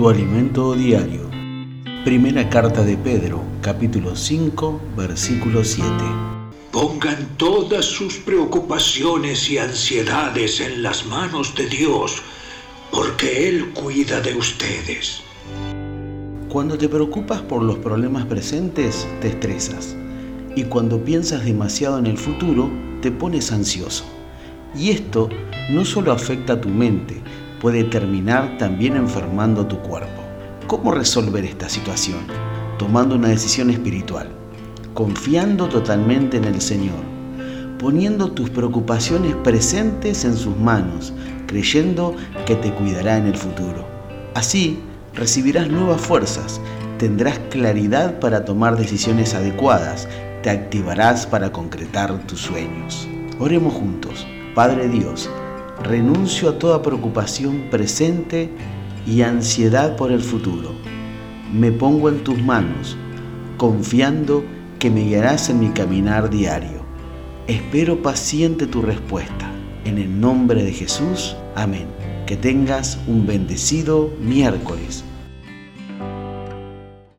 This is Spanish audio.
Tu alimento diario. Primera carta de Pedro, capítulo 5, versículo 7. Pongan todas sus preocupaciones y ansiedades en las manos de Dios, porque Él cuida de ustedes. Cuando te preocupas por los problemas presentes, te estresas. Y cuando piensas demasiado en el futuro, te pones ansioso. Y esto no solo afecta a tu mente, puede terminar también enfermando tu cuerpo. ¿Cómo resolver esta situación? Tomando una decisión espiritual, confiando totalmente en el Señor, poniendo tus preocupaciones presentes en sus manos, creyendo que te cuidará en el futuro. Así recibirás nuevas fuerzas, tendrás claridad para tomar decisiones adecuadas, te activarás para concretar tus sueños. Oremos juntos. Padre Dios, renuncio a toda preocupación presente y ansiedad por el futuro. Me pongo en tus manos, confiando que me guiarás en mi caminar diario. Espero paciente tu respuesta. En el nombre de Jesús, amén. Que tengas un bendecido miércoles